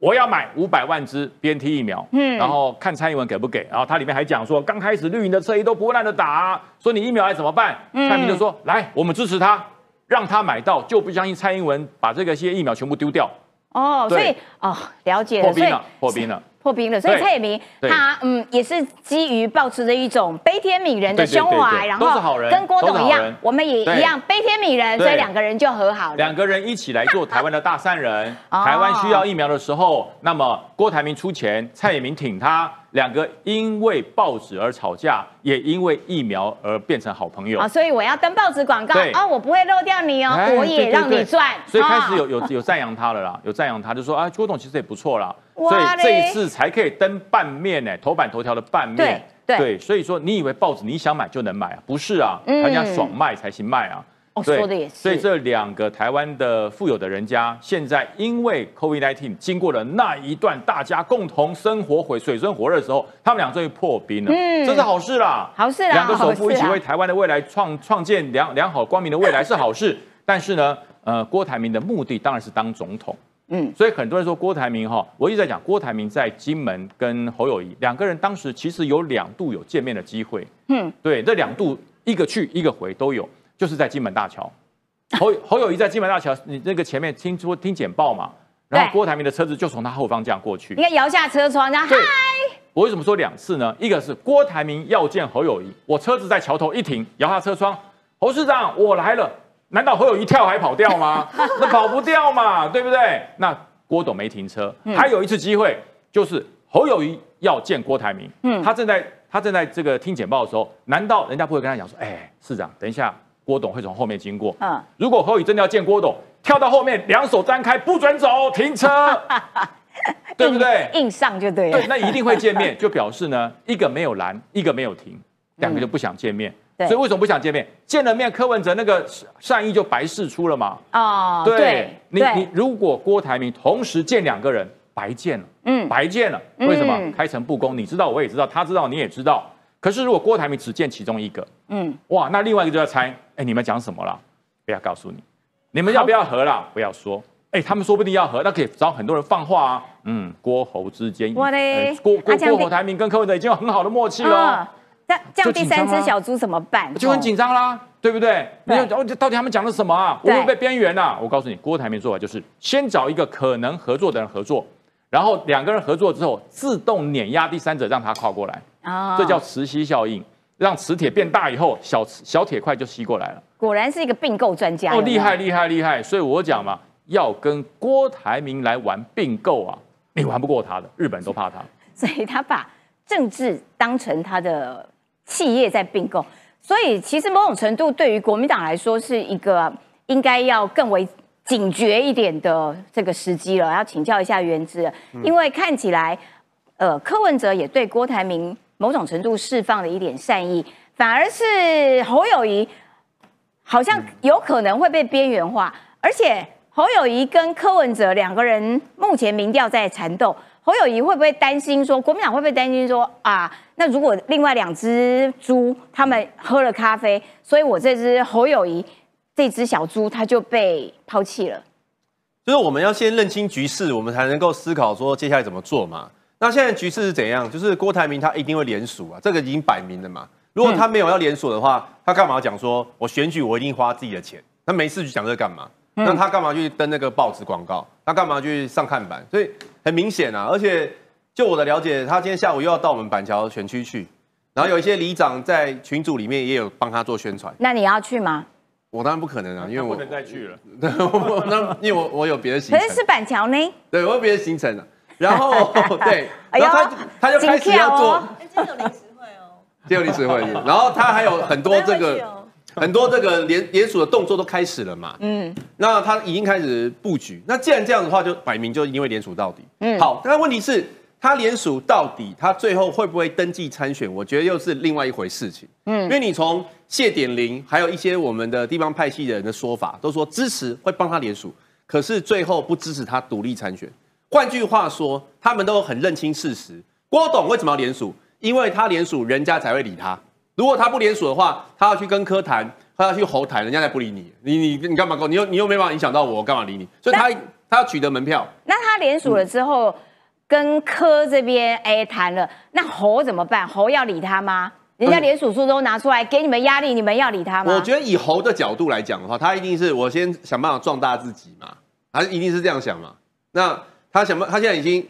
我要买五百万支 BNT 疫苗，嗯嗯，然后看蔡英文给不给。然后他里面还讲说，刚开始绿营的车衣都不烂的打、啊，说你疫苗还怎么办？嗯蔡英文就说，来，我们支持他，让他买到，就不相信蔡英文把这个些疫苗全部丢掉，哦，所以对哦，了解了，破冰了，破冰了。破冰了，所以蔡衍明他嗯也是基于保持着一种悲天悯人的胸怀，对然都是好人后跟郭董一样我们也一样悲天悯人，所以两个人就和好了。两个人一起来做台湾的大善人。哦 台湾需要疫苗的时候，那么郭台铭出钱，蔡衍明挺他，两个因为报纸而吵架，也因为疫苗而变成好朋友啊，。所以我要登报纸广告对啊，我不会漏掉你哦，哎我也让你赚。所以开始啊有有有赞扬他了啦，有赞扬他，就说啊，郭董其实也不错啦，哇所以这一次才可以登半面呢，头版头条的半面。对对所以说你以为报纸你想买就能买啊？不是啊，嗯人家爽卖才行卖啊。哦对说的也是。所以这两个台湾的富有的人家，现在因为 COVID-19 经过了那一段大家共同生活毁水深火热的时候，他们俩终于破冰了，嗯。这是好事啦。好事啦两个首富一起为台湾的未来创创建良良好光明的未来是好事，但是呢，呃，郭台铭的目的当然是当总统。嗯，所以很多人说郭台铭哈，我一直在讲郭台铭在金门跟侯友谊两个人当时其实有两度有见面的机会，嗯，对，这两度一个去一个回都有，就是在金门大桥。侯侯友谊在金门大桥，你那个前面听说听简报嘛，然后郭台铭的车子就从他后方这样过去应。该摇下车窗，然后嗨，我为什么说两次呢？一个是郭台铭要见侯友谊，我车子在桥头一停，摇下车窗，侯市长我来了。难道侯友谊跳还跑掉吗？那跑不掉嘛，对不对？那郭董没停车，还有一次机会，就是侯友谊要见郭台铭，嗯他正在他正在这个听简报的时候，难道人家不会跟他讲说，哎，市长，等一下郭董会从后面经过，嗯，如果侯友真的要见郭董，跳到后面，两手张开，不准走，停车，对不对？硬上就对了。对，那一定会见面，就表示呢，一个没有拦，一个没有停，两个就不想见面。所以为什么不想见面？见了面，柯文哲那个善意就白释出了嘛。哦，对对，你对你如果郭台铭同时见两个人，白见了，嗯白见了。为什么嗯？开诚布公，你知道，我也知道，他知道，你也知道。可是如果郭台铭只见其中一个，嗯，哇，那另外一个就要猜，哎，你们讲什么了？不要告诉你，你们要不要和了？不要说。哎，他们说不定要和，那可以找很多人放话啊。嗯，郭侯之间，哇嘞哎郭郭郭侯台铭跟柯文哲已经有很好的默契了那，，这样第三只小猪怎么办？就很紧张啦，对不对？你要哦，到底他们讲了什么啊？我对会被边缘啊？我告诉你，郭台铭做法就是先找一个可能合作的人合作，然后两个人合作之后，自动碾压第三者，让他跨过来，哦这叫磁吸效应。让磁铁变大以后，小小铁块就吸过来了。果然是一个并购专家。哦，厉害！厉害厉害！所以我讲嘛，要跟郭台铭来玩并购啊，你玩不过他的，日本人都怕他。所以他把政治当成他的企业在并购，所以其实某种程度对于国民党来说是一个应该要更为警觉一点的这个时机了。要请教一下原之，因为看起来，呃，柯文哲也对郭台铭某种程度释放了一点善意，反而是侯友谊好像有可能会被边缘化，而且侯友谊跟柯文哲两个人目前民调在缠斗，侯友谊会不会担心说，国民党会不会担心说啊？那如果另外两只猪他们喝了咖啡，所以我这只侯友谊这只小猪它就被抛弃了。就是我们要先认清局势，我们才能够思考说接下来怎么做嘛。那现在局势是怎样？就是郭台铭他一定会联署啊，这个已经摆明了嘛。如果他没有要联署的话，他干嘛讲说我选举我一定花自己的钱？他没事去讲这个干嘛？那他干嘛去登那个报纸广告？他干嘛去上看板？所以很明显啊，而且就我的了解，他今天下午又要到我们板桥选区去，然后有一些里长在群组里面也有帮他做宣传。那你要去吗？我当然不可能啊，因为我不能再去了。我那因为我我有别的行程，可是是板桥呢。对我有别的行程啊。然后 对，然后他就他就开始要做哎今天有临时会哦，接有临时会议，然后他还有很多这个 很多这个联联署的动作都开始了嘛。嗯，那他已经开始布局。那既然这样的话，就摆明就因为联署到底。嗯嗯，好，但问题是，他联署到底，他最后会不会登记参选？我觉得又是另外一回事情。嗯嗯，因为你从谢点玲，还有一些我们的地方派系的人的说法，都说支持会帮他联署，可是最后不支持他独立参选。换句话说，他们都很认清事实。郭董为什么要联署？因为他联署，人家才会理他。如果他不联署的话，他要去跟科谈，他要去侯谈，人家才不理你。你你你干嘛搞？你又你又没办法影响到我，我干嘛理你？所以他他要取得门票，那他联署了之后，跟柯这边哎谈了，那侯怎么办？侯要理他吗？人家联署书都拿出来给你们压力，你们要理他吗？我觉得以侯的角度来讲的话，他一定是我先想办法壮大自己嘛，他一定是这样想嘛。那他想不，他现在已经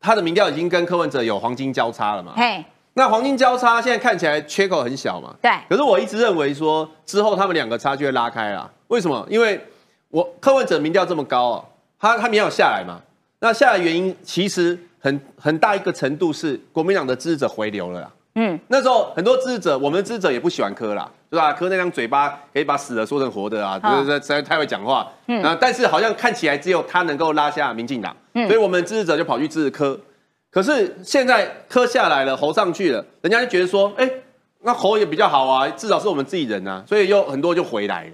他的民调已经跟柯文哲有黄金交叉了嘛。嘿，那黄金交叉现在看起来缺口很小嘛。对，可是我一直认为说之后他们两个差距会拉开啦。为什么？因为我柯文哲民调这么高哦，他他民调有下来嘛。那下来原因其实很很大一个程度是国民党的支持者回流了啦。嗯，那时候很多支持者，我们的支持者也不喜欢柯啦，对吧？柯那张嘴巴可以把死的说成活的啊，好对对，实在太会讲话。嗯嗯，啊，但是好像看起来只有他能够拉下民进党，嗯所以我们支持者就跑去支持柯。可是现在柯下来了，侯上去了，人家就觉得说，哎，那侯也比较好啊，至少是我们自己人啊，所以又很多就回来了。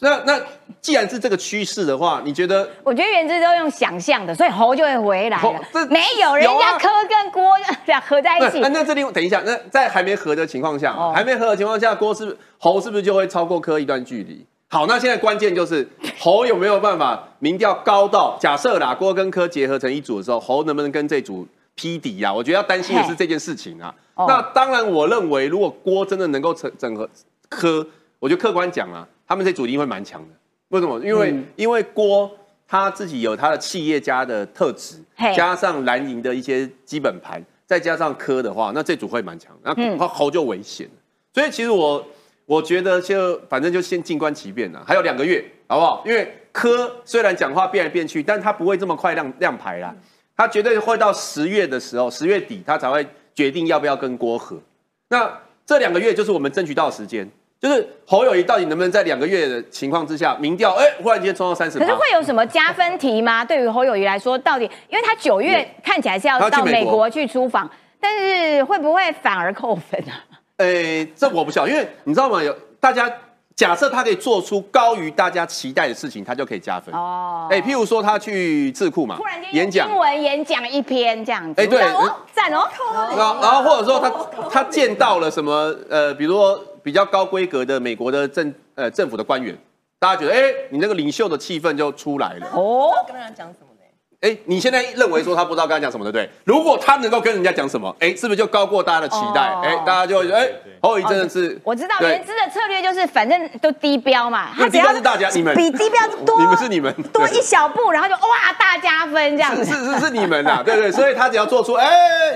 那那既然是这个趋势的话，你觉得我觉得原之都用想象的，所以猴就会回来侯了这。没有，人家柯跟郭俩合在一起 那，那这里等一下，那在还没合的情况下，哦还没合的情况下，郭是不是不是就会超过柯一段距离？好，那现在关键就是 猴有没有办法民调高到假设啦，郭跟科结合成一组的时候，猴能不能跟这组匹敌啊？我觉得要担心的是嘿这件事情啊。哦那当然，我认为如果郭真的能够整整合柯，我觉得客观讲啊，他们这组一定会蛮强的。为什么？因为、嗯因为郭他自己有他的企业家的特质，加上蓝营的一些基本盘，再加上科的话，那这组会蛮强。那嗯侯就危险了。所以其实我我觉得就反正就先静观其变了，还有两个月，好不好？因为科虽然讲话变来变去，但他不会这么快亮亮牌啦，他绝对会到十月的时候，十月底他才会决定要不要跟郭和。那这两个月就是我们争取到的时间，就是侯友谊到底能不能在两个月的情况之下，民调哎忽然间冲到三十可是会有什么加分题吗？对于侯友谊来说，到底因为他九月看起来是要到美国去出访，但是会不会反而扣分啊？诶，这我不晓得，因为你知道吗？有大家假设他可以做出高于大家期待的事情，他就可以加分。哦，哎，譬如说他去智库嘛突然间演讲用英，文演讲一篇这样子，哎对赞哦，然后然后或者说他他见到了什么呃，比如说比较高规格的美国的政呃政府的官员，大家觉得哎，你那个领袖的气氛就出来了。哦，跟大家讲什么呢？哎，你现在认为说他不知道跟他讲什么，对不对？如果他能够跟人家讲什么，哎，是不是就高过大家的期待？哦哎，大家就会觉得哎，侯友谊真的是我知道对原之的策略就是反正都低标嘛，因为低标是大家你们比低标多，你们是你们多一小步，然后就哇大加分这样子。是是是是你们呐，对对，所以他只要做出，哎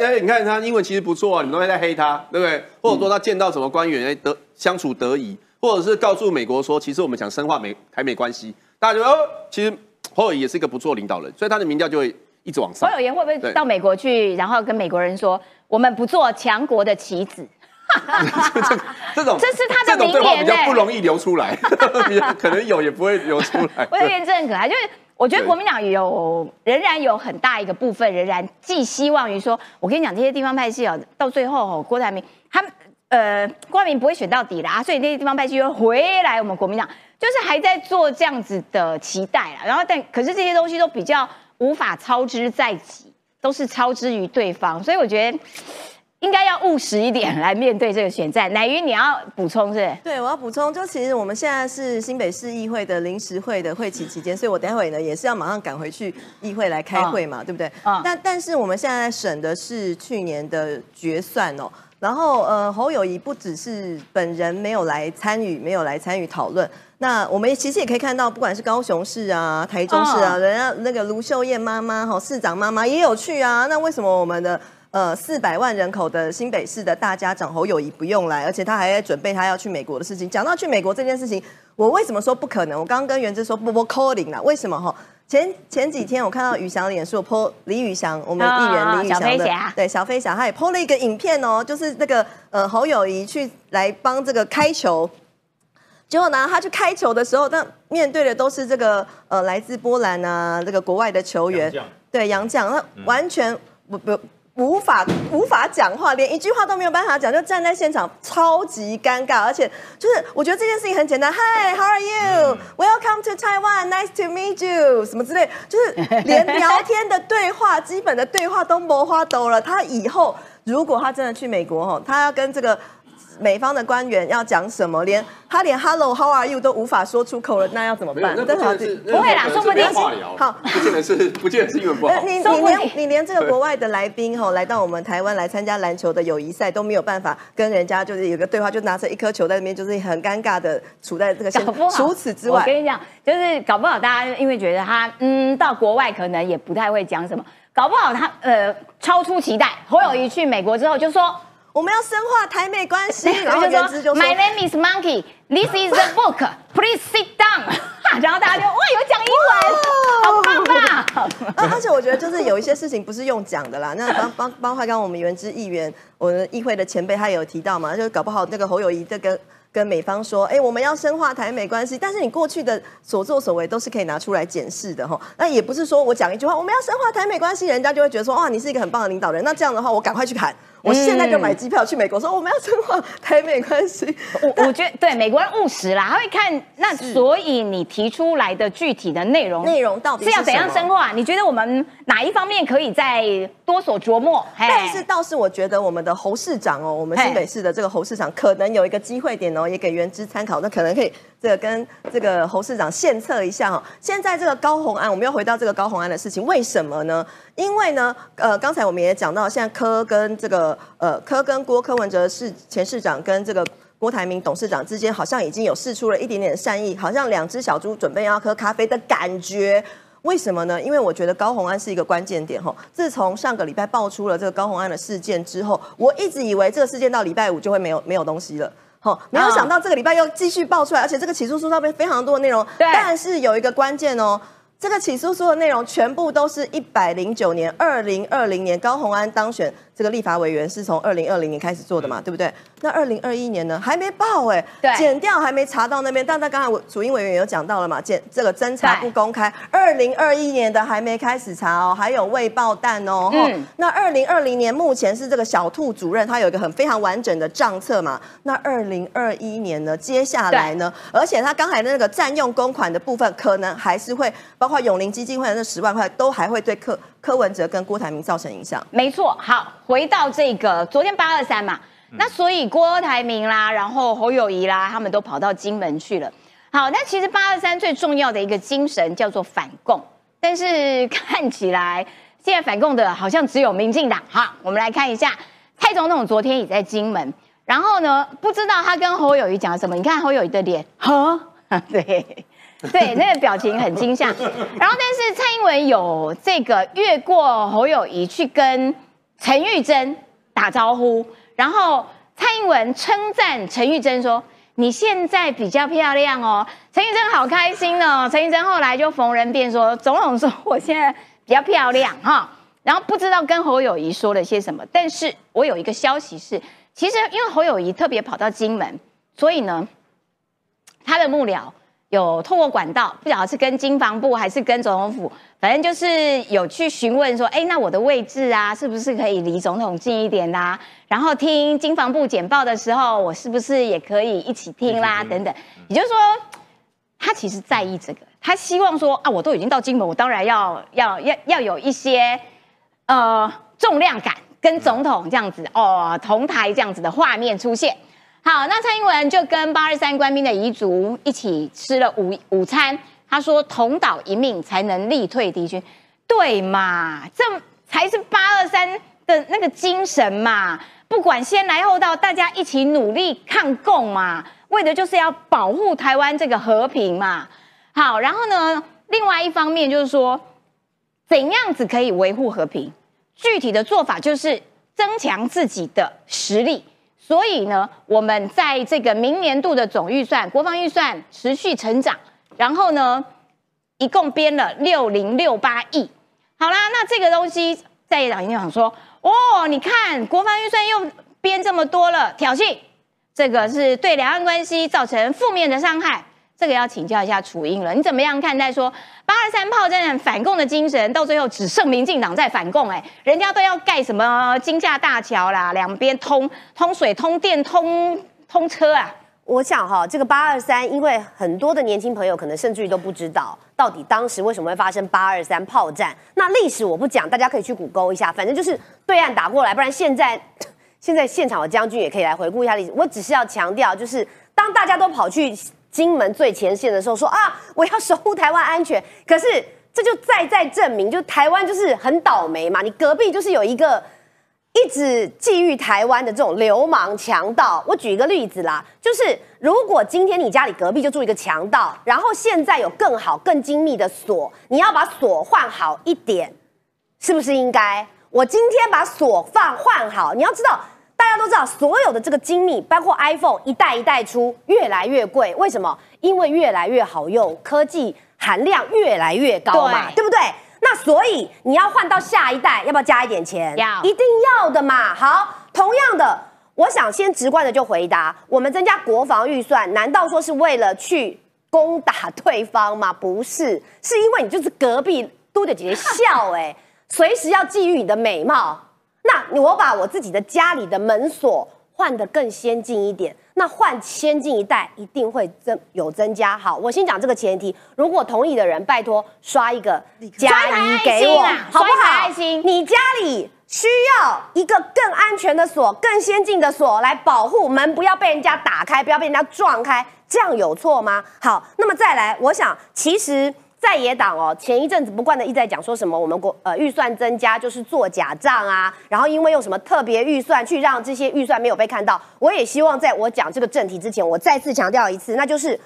哎，你看他英文其实不错啊，你们都会在黑他，对不对？或者说他见到什么官员，哎得相处得宜，或者是告诉美国说，其实我们想深化美台美关系，大家就哦，其实侯友宜也是一个不错领导人，所以他的民调就会一直往上侯。友谊会不会到美国去，然后跟美国人说，我们不做强国的棋子？这种这是他的这种对话比较不容易流出来，可能有也不会流出来。我有的很可爱，就是我觉得对国民党有仍然有很大一个部分，仍然寄希望于说，我跟你讲，这些地方派系哦，到最后哦，郭台铭他们呃，郭台铭不会选到底啦，所以那些地方派系又回来我们国民党，就是还在做这样子的期待啦。然后但可是这些东西都比较无法操之在己，都是操之于对方，所以我觉得。应该要务实一点来面对这个选战。乃云，你要补充是不是？对，我要补充，就其实我们现在是新北市议会的临时会的会期期间，所以我待会呢也是要马上赶回去议会来开会嘛，对不对？嗯但但是我们现在在审的是去年的决算哦。然后呃，侯友谊不只是本人没有来参与，没有来参与讨论。那我们其实也可以看到，不管是高雄市啊、台中市啊，哦人家那个卢秀燕妈妈哈，市长妈妈也有去啊。那为什么我们的呃四百万人口的新北市的大家长侯友谊不用来，而且他还在准备他要去美国的事情？讲到去美国这件事情，我为什么说不可能？我刚刚跟袁之说不不 calling 啦，为什么哈？前前几天我看到宇翔脸书 po 李宇翔，我们的艺员李宇翔哦小飞的侠。对小飞侠，他也 po 了一个影片哦，就是那个呃侯友谊去来帮这个开球。结果呢，他去开球的时候，但面对的都是这个呃来自波兰啊这个国外的球员，对杨将，那完全不不无法无法讲话，连一句话都没有办法讲，就站在现场超级尴尬，而且就是我觉得这件事情很简单，Hi，How are you? Welcome to Taiwan. Nice to meet you. 什么之类，就是连聊天的对话，基本的对话都磨花兜了。他以后如果他真的去美国哈，他要跟这个。美方的官员要讲什么，连他连 Hello How are you 都无法说出口了，那要怎么办？那这好不见得是，不会啦那说不定是，好不见得是，不见得是英文不好呃。你你连你连这个国外的来宾哈、来到我们台湾来参加篮球的友谊赛都没有办法跟人家就是有个对话，就拿着一颗球在那边，就是很尴尬的处在这个现搞不好，除此之外，我跟你讲，就是搞不好大家因为觉得他嗯到国外可能也不太会讲什么，搞不好他呃超出期待。侯友谊去美国之后就说，我们要深化台美关系，然后就原之就说 My name is Monkey, this is the book, please sit down。然后大家就哇有讲英文，好棒吧？啊，而且我觉得就是有一些事情不是用讲的啦，那包包包括刚刚我们原知议员，我们议会的前辈他也有提到嘛，就是搞不好那个侯友谊这个。跟美方说，哎、我们要深化台美关系，但是你过去的所作所为都是可以拿出来检视的哈。那也不是说我讲一句话，我们要深化台美关系，人家就会觉得说，哇，你是一个很棒的领导人。那这样的话，我赶快去喊，我现在就买机票去美国，说我们要深化台美关系。我 我觉得对美国人务实啦，他会看那，所以你提出来的具体的内容内容到底是要怎样深化？你觉得我们哪一方面可以再多所琢磨？但是倒是我觉得我们的侯市长哦，我们新北市的这个侯市长可能有一个机会点哦，也给原知参考，那可能可以这个跟这个侯市长献策一下哦。现在这个高红安，我们又回到这个高红安的事情，为什么呢？因为呢，呃，刚才我们也讲到，现在柯跟这个呃柯跟郭柯文哲市前市长跟这个。郭台铭董事长之间好像已经有试出了一点点善意，好像两只小猪准备要喝咖啡的感觉。为什么呢？因为我觉得高红安是一个关键点吼。自从上个礼拜爆出了这个高红安的事件之后，我一直以为这个事件到礼拜五就会没有没有东西了。好，没有想到这个礼拜又继续爆出来，而且这个起诉书上面非常多的内容。对但是有一个关键哦，这个起诉书的内容全部都是一百零九年、二零二零年高红安当选这个立法委员是从二零二零年开始做的嘛，对不对？那二零二一年呢还没报哎、对检调还没查到那边。但他刚才我主英委员有讲到了嘛，检这个侦查不公开，二零二一年的还没开始查哦，还有未爆弹哦。嗯嗯，那二零二零年目前是这个小兔主任，他有一个很非常完整的账册嘛。那二零二一年呢，接下来呢，而且他刚才的那个占用公款的部分，可能还是会包括永林基金会的那十万块，都还会对柯柯文哲跟郭台铭造成影响。没错，好，回到这个昨天八二三嘛，那所以郭台铭啦，然后侯友谊啦，他们都跑到金门去了。好，那其实八二三最重要的一个精神叫做反共，但是 看起来现在反共的好像只有民进党。好，我们来看一下，蔡总统昨天也在金门，然后呢，不知道他跟侯友谊讲什么？你看侯友谊的脸，呵，对。对，那个表情很惊吓。然后，但是蔡英文有这个越过侯友谊去跟陈玉珍打招呼，然后蔡英文称赞陈玉珍说：“你现在比较漂亮哦。”陈玉珍好开心哦。陈玉珍后来就逢人便说：“总统说我现在比较漂亮哈。”然后不知道跟侯友谊说了些什么，但是我有一个消息是，其实因为侯友谊特别跑到金门，所以呢，他的幕僚。有透过管道，不晓得是跟经防部还是跟总统府，反正就是有去询问说，哎，那我的位置啊，是不是可以离总统近一点啦？然后听经防部简报的时候，我是不是也可以一起听啦？等等，也就是说，他其实在意这个，他希望说啊，我都已经到金门，我当然要要要要有一些呃重量感，跟总统这样子哦同台这样子的画面出现。好，那蔡英文就跟八二三官兵的遗族一起吃了午午餐。他说：“同岛一命才能力退敌军，对嘛？这才是八二三的那个精神嘛，不管先来后到，大家一起努力抗共嘛，为的就是要保护台湾这个和平嘛。好，然后呢，另外一方面就是说，怎样子可以维护和平？具体的做法就是增强自己的实力。所以呢，我们在这个明年度的总预算，国防预算持续成长，然后呢，一共编了六零六八亿。好啦，那这个东西在野党一定想说，哦，你看国防预算又编这么多了，挑衅，这个是对两岸关系造成负面的伤害。这个要请教一下楚英了，你怎么样看待说八二三炮战反共的精神，到最后只剩民进党在反共？哎，人家都要盖什么金架大桥啦，两边通通水、通电、通通车啊。我想哈，这个八二三，因为很多的年轻朋友可能甚至于都不知道，到底当时为什么会发生八二三炮战。那历史我不讲，大家可以去谷歌一下，反正就是对岸打过来，不然现在 现在现场的将军也可以来回顾一下历史。我只是要强调，就是当大家都跑去。金门最前线的时候说啊，我要守护台湾安全。可是这就再再证明，就台湾就是很倒霉嘛。你隔壁就是有一个一直觊觎台湾的这种流氓强盗。我举一个例子啦，就是如果今天你家里隔壁就住一个强盗，然后现在有更好更精密的锁，你要把锁换好一点，是不是应该？我今天把锁放换好，你要知道。大家都知道，所有的这个精密，包括 iPhone 一代一代出，越来越贵。为什么？因为越来越好用，科技含量越来越高嘛，对不对？那所以你要换到下一代，要不要加一点钱？要，一定要的嘛。好，同样的，我想先直观的就回答：我们增加国防预算，难道说是为了去攻打对方吗？不是，是因为你就是隔壁都得姐姐笑哎，随时要觊觎你的美貌。那我把我自己的家里的门锁换得更先进一点，那换先进一代一定会增有增加。好，我先讲这个前提，如果同意的人，拜托刷一个加一给我，好不好？爱心，你家里需要一个更安全的锁、更先进的锁来保护门，不要被人家打开，不要被人家撞开，这样有错吗？好，那么再来，我想其实。在野党哦，前一阵子不断的一直在讲说什么我们国呃预算增加就是做假账啊，然后因为用什么特别预算去让这些预算没有被看到。我也希望在我讲这个正题之前，我再次强调一次，那就是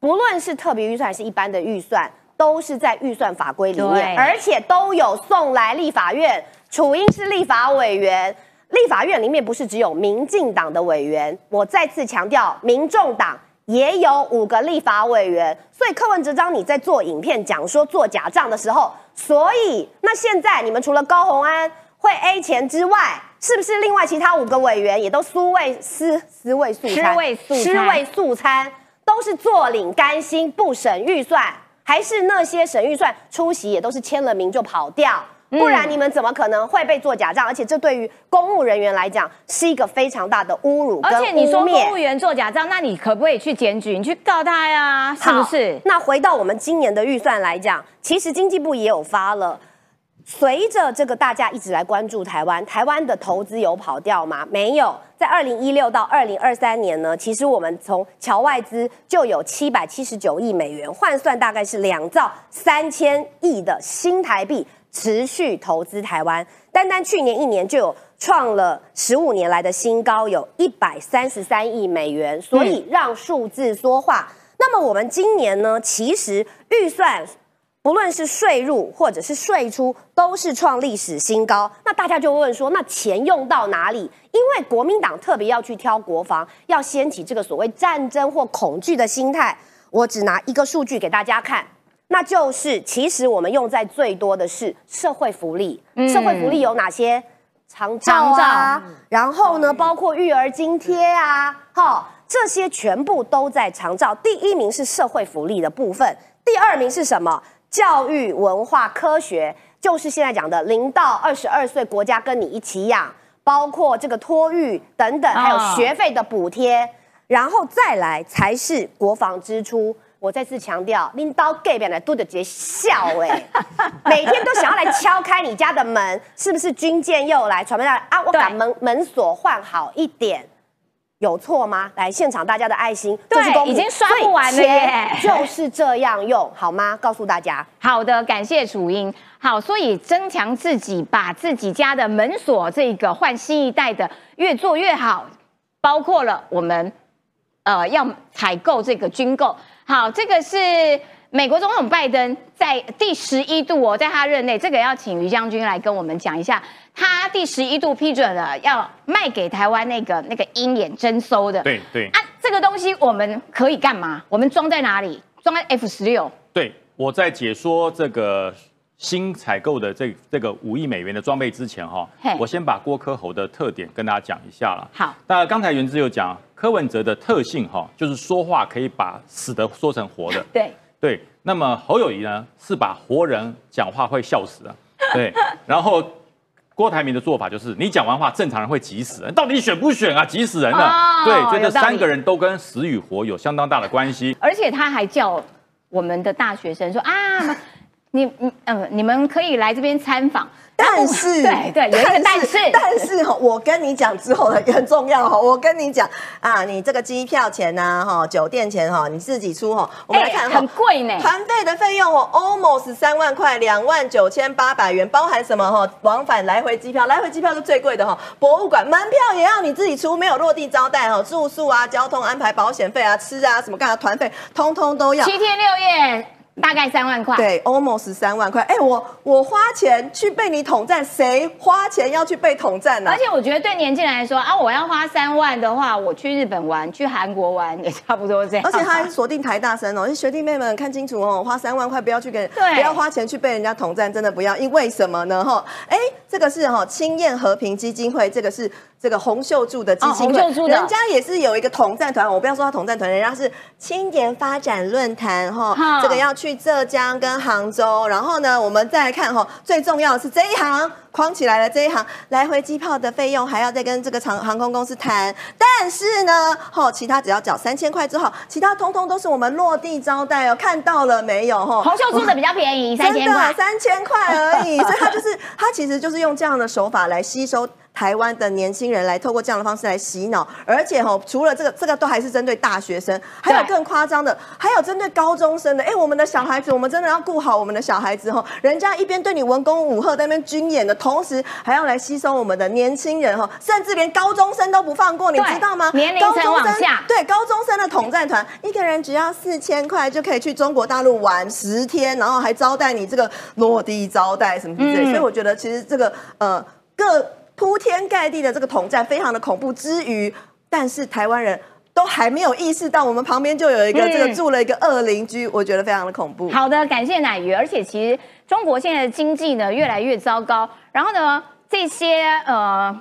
不论是特别预算还是一般的预算，都是在预算法规里面，而且都有送来立法院。楚英是立法委员，立法院里面不是只有民进党的委员，我再次强调，民众党。也有五个立法委员，所以柯文哲章你在做影片讲说做假账的时候，所以那现在你们除了高鸿安会 A 钱之外，是不是另外其他五个委员也都私位私私位素餐？私位素餐，位素餐都是坐领甘心不审预算，还是那些审预算出席也都是签了名就跑掉？不然你们怎么可能会被做假账？而且这对于公务人员来讲是一个非常大的侮辱。而且你说公务员做假账，那你可不可以去检举？你去告他呀？是不是？那回到我们今年的预算来讲，其实经济部也有发了。随着这个大家一直来关注台湾，台湾的投资有跑掉吗？没有。在二零一六到二零二三年呢，其实我们从侨外资就有七百七十九亿美元，换算大概是两兆三千亿的新台币。持续投资台湾，单单去年一年就有创了十五年来的新高，有一百三十三亿美元。所以让数字说话。那么我们今年呢，其实预算不论是税入或者是税出，都是创历史新高。那大家就问说，那钱用到哪里？因为国民党特别要去挑国防，要掀起这个所谓战争或恐惧的心态。我只拿一个数据给大家看。那就是，其实我们用在最多的是社会福利。社会福利有哪些？长照啊，然后呢，包括育儿津贴啊，哈，这些全部都在长照。第一名是社会福利的部分，第二名是什么？教育、文化、科学，就是现在讲的零到二十二岁，国家跟你一起养，包括这个托育等等，还有学费的补贴，然后再来才是国防支出。我再次强调，拎刀 gay 边来都得直接笑哎，每天都想要来敲开你家的门，是不是军舰又来？传媒来啊，我把门门锁换好一点，有错吗？来，现场大家的爱心，对已经刷不完了耶就是这样用，好吗？告诉大家，好的，感谢楚英。好，所以增强自己，把自己家的门锁这个换新一代的越做越好，包括了我们呃要采购这个军购。好，这个是美国总统拜登在第十一度哦，在他任内，这个要请于将军来跟我们讲一下，他第十一度批准了要卖给台湾那个那个鹰眼征收的。对对啊，这个东西我们可以干嘛？我们装在哪里？装在 F 十六。对，我在解说这个新采购的这这个五亿美元的装备之前哈嘿，我先把郭科侯的特点跟大家讲一下了。好，那刚才原之有讲柯文哲的特性哈，就是说话可以把死的说成活的。对，对，那么侯友谊呢是把活人讲话会笑死的，对，然后。郭台铭的做法就是，你讲完话，正常人会急死人，到底选不选啊？急死人了。哦对，所以这三个人都跟死与活有相当大的关系。而且他还叫我们的大学生说啊，你你嗯，你们可以来这边参访。但是，对对，有一个但是，但是哈，我跟你讲之后的也很重要哈。我跟你讲啊，你这个机票钱呐，哈，酒店钱哈，你自己出哈。我们来看，很贵呢。团费的费用哦，almost 三万块，两万九千八百元，包含什么哈？往返来回机票，来回机票是最贵的哈。博物馆门票也要你自己出，没有落地招待哈，住宿啊、交通安排、保险费啊、吃啊什么干的团费，通通都要。七天六夜。大概三万块，对，almost 三万块。哎，我我花钱去被你统战，谁花钱要去被统战呢、而且我觉得对年轻人来说啊，我要花三万的话，我去日本玩、去韩国玩也差不多这样。而且他还锁定台大生哦，学弟妹们看清楚哦，花三万块不要去给，对不要花钱去被人家统战，真的不要。因为什么呢？哈，哎，这个是哈青燕和平基金会，这个是这个洪秀柱的基金会，哦洪秀柱人家也是有一个统战团，我不要说他统战团，人家是青年发展论坛哈哈，这个要去浙江跟杭州，然后呢，我们再来看哈，最重要的是这一行框起来了，这一行来回机票的费用还要再跟这个航航空公司谈，但是呢，哈，其他只要缴三千块之后，其他通通都是我们落地招待哦，看到了没有哈？洪秀柱的比较便宜，三千块，三千块而已，所以他就是他其实就是用这样的手法来吸收。台湾的年轻人来透过这样的方式来洗脑，而且哈，除了这个，这个都还是针对大学生，还有更夸张的，还有针对高中生的。哎，我们的小孩子，我们真的要顾好我们的小孩子哈。人家一边对你文攻武赫，在那边军演的同时，还要来吸收我们的年轻人哈，甚至连高中生都不放过，你知道吗？年龄层往下，对高中生的统战团，一个人只要四千块就可以去中国大陆玩十天，然后还招待你这个落地招待什么之类。嗯所以我觉得其实这个呃各。铺天盖地的这个统战非常的恐怖之余，但是台湾人都还没有意识到，我们旁边就有一个、嗯这个住了一个恶邻居，我觉得非常的恐怖。好的，感谢奶鱼。而且其实中国现在的经济呢越来越糟糕，然后呢这些呃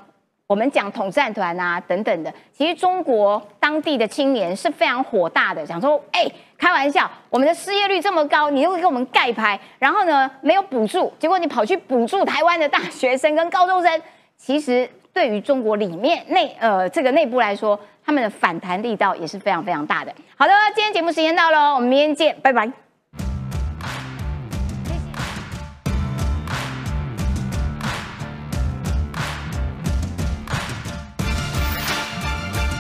我们讲统战团啊等等的，其实中国当地的青年是非常火大的，想说哎。开玩笑，我们的失业率这么高，你又给我们盖牌，然后呢没有补助，结果你跑去补助台湾的大学生跟高中生，其实对于中国里面内呃这个内部来说，他们的反弹力道也是非常非常大的。好的，今天节目时间到了，我们明天见，拜拜。